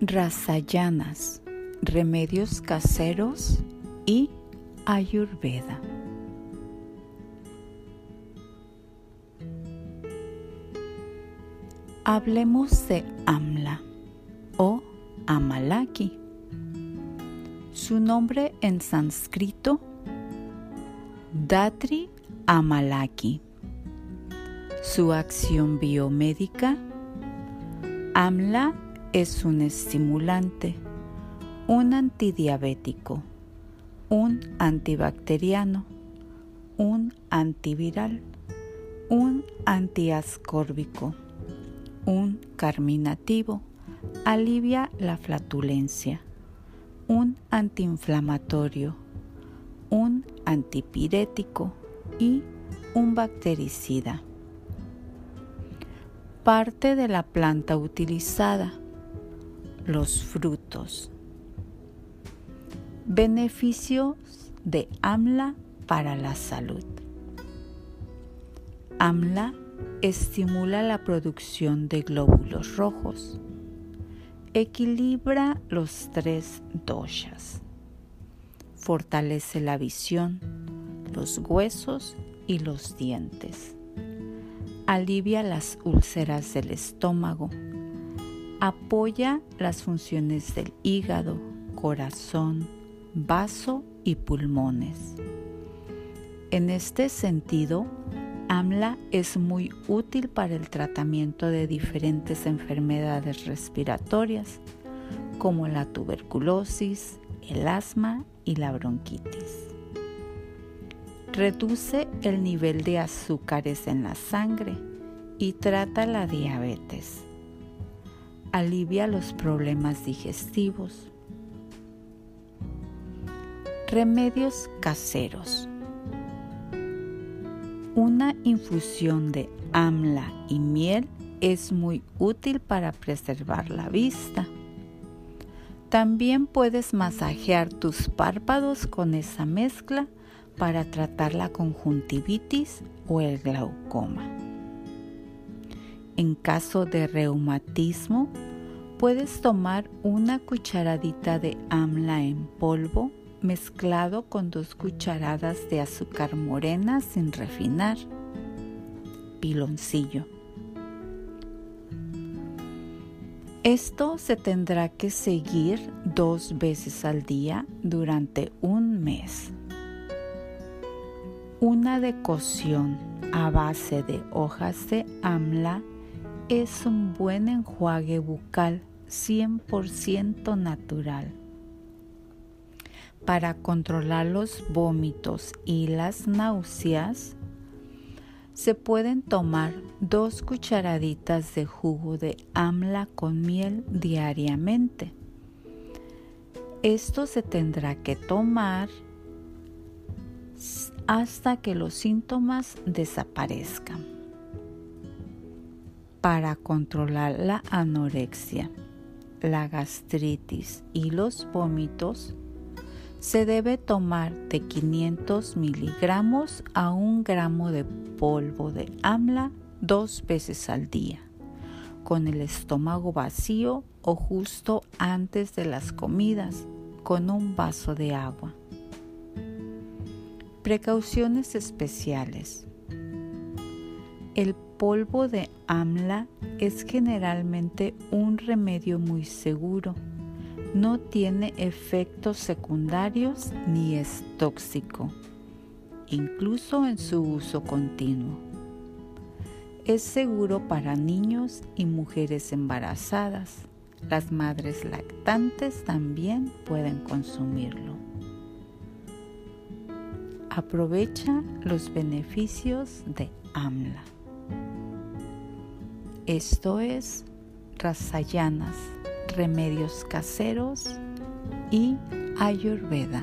Rasayanas, remedios caseros y Ayurveda. Hablemos de Amla o Amalaki. Su nombre en sánscrito, Datri Amalaki. Su acción biomédica, Amla es un estimulante, un antidiabético, un antibacteriano, un antiviral, un antiascórbico, un carminativo, alivia la flatulencia, un antiinflamatorio, un antipirético y un bactericida. Parte de la planta utilizada los frutos. Beneficios de AMLA para la salud. AMLA estimula la producción de glóbulos rojos. Equilibra los tres doshas. Fortalece la visión, los huesos y los dientes. Alivia las úlceras del estómago apoya las funciones del hígado, corazón, vaso y pulmones. En este sentido, AMLA es muy útil para el tratamiento de diferentes enfermedades respiratorias, como la tuberculosis, el asma y la bronquitis. Reduce el nivel de azúcares en la sangre y trata la diabetes alivia los problemas digestivos. Remedios caseros. Una infusión de amla y miel es muy útil para preservar la vista. También puedes masajear tus párpados con esa mezcla para tratar la conjuntivitis o el glaucoma. En caso de reumatismo, puedes tomar una cucharadita de amla en polvo mezclado con dos cucharadas de azúcar morena sin refinar. Piloncillo. Esto se tendrá que seguir dos veces al día durante un mes. Una decocción a base de hojas de amla es un buen enjuague bucal 100% natural. Para controlar los vómitos y las náuseas, se pueden tomar dos cucharaditas de jugo de amla con miel diariamente. Esto se tendrá que tomar hasta que los síntomas desaparezcan para controlar la anorexia, la gastritis y los vómitos, se debe tomar de 500 miligramos a un gramo de polvo de amla dos veces al día, con el estómago vacío o justo antes de las comidas, con un vaso de agua. Precauciones especiales. El polvo de amla es generalmente un remedio muy seguro. No tiene efectos secundarios ni es tóxico, incluso en su uso continuo. Es seguro para niños y mujeres embarazadas. Las madres lactantes también pueden consumirlo. Aprovecha los beneficios de AMLA. Esto es Rasayanas, remedios caseros y Ayurveda.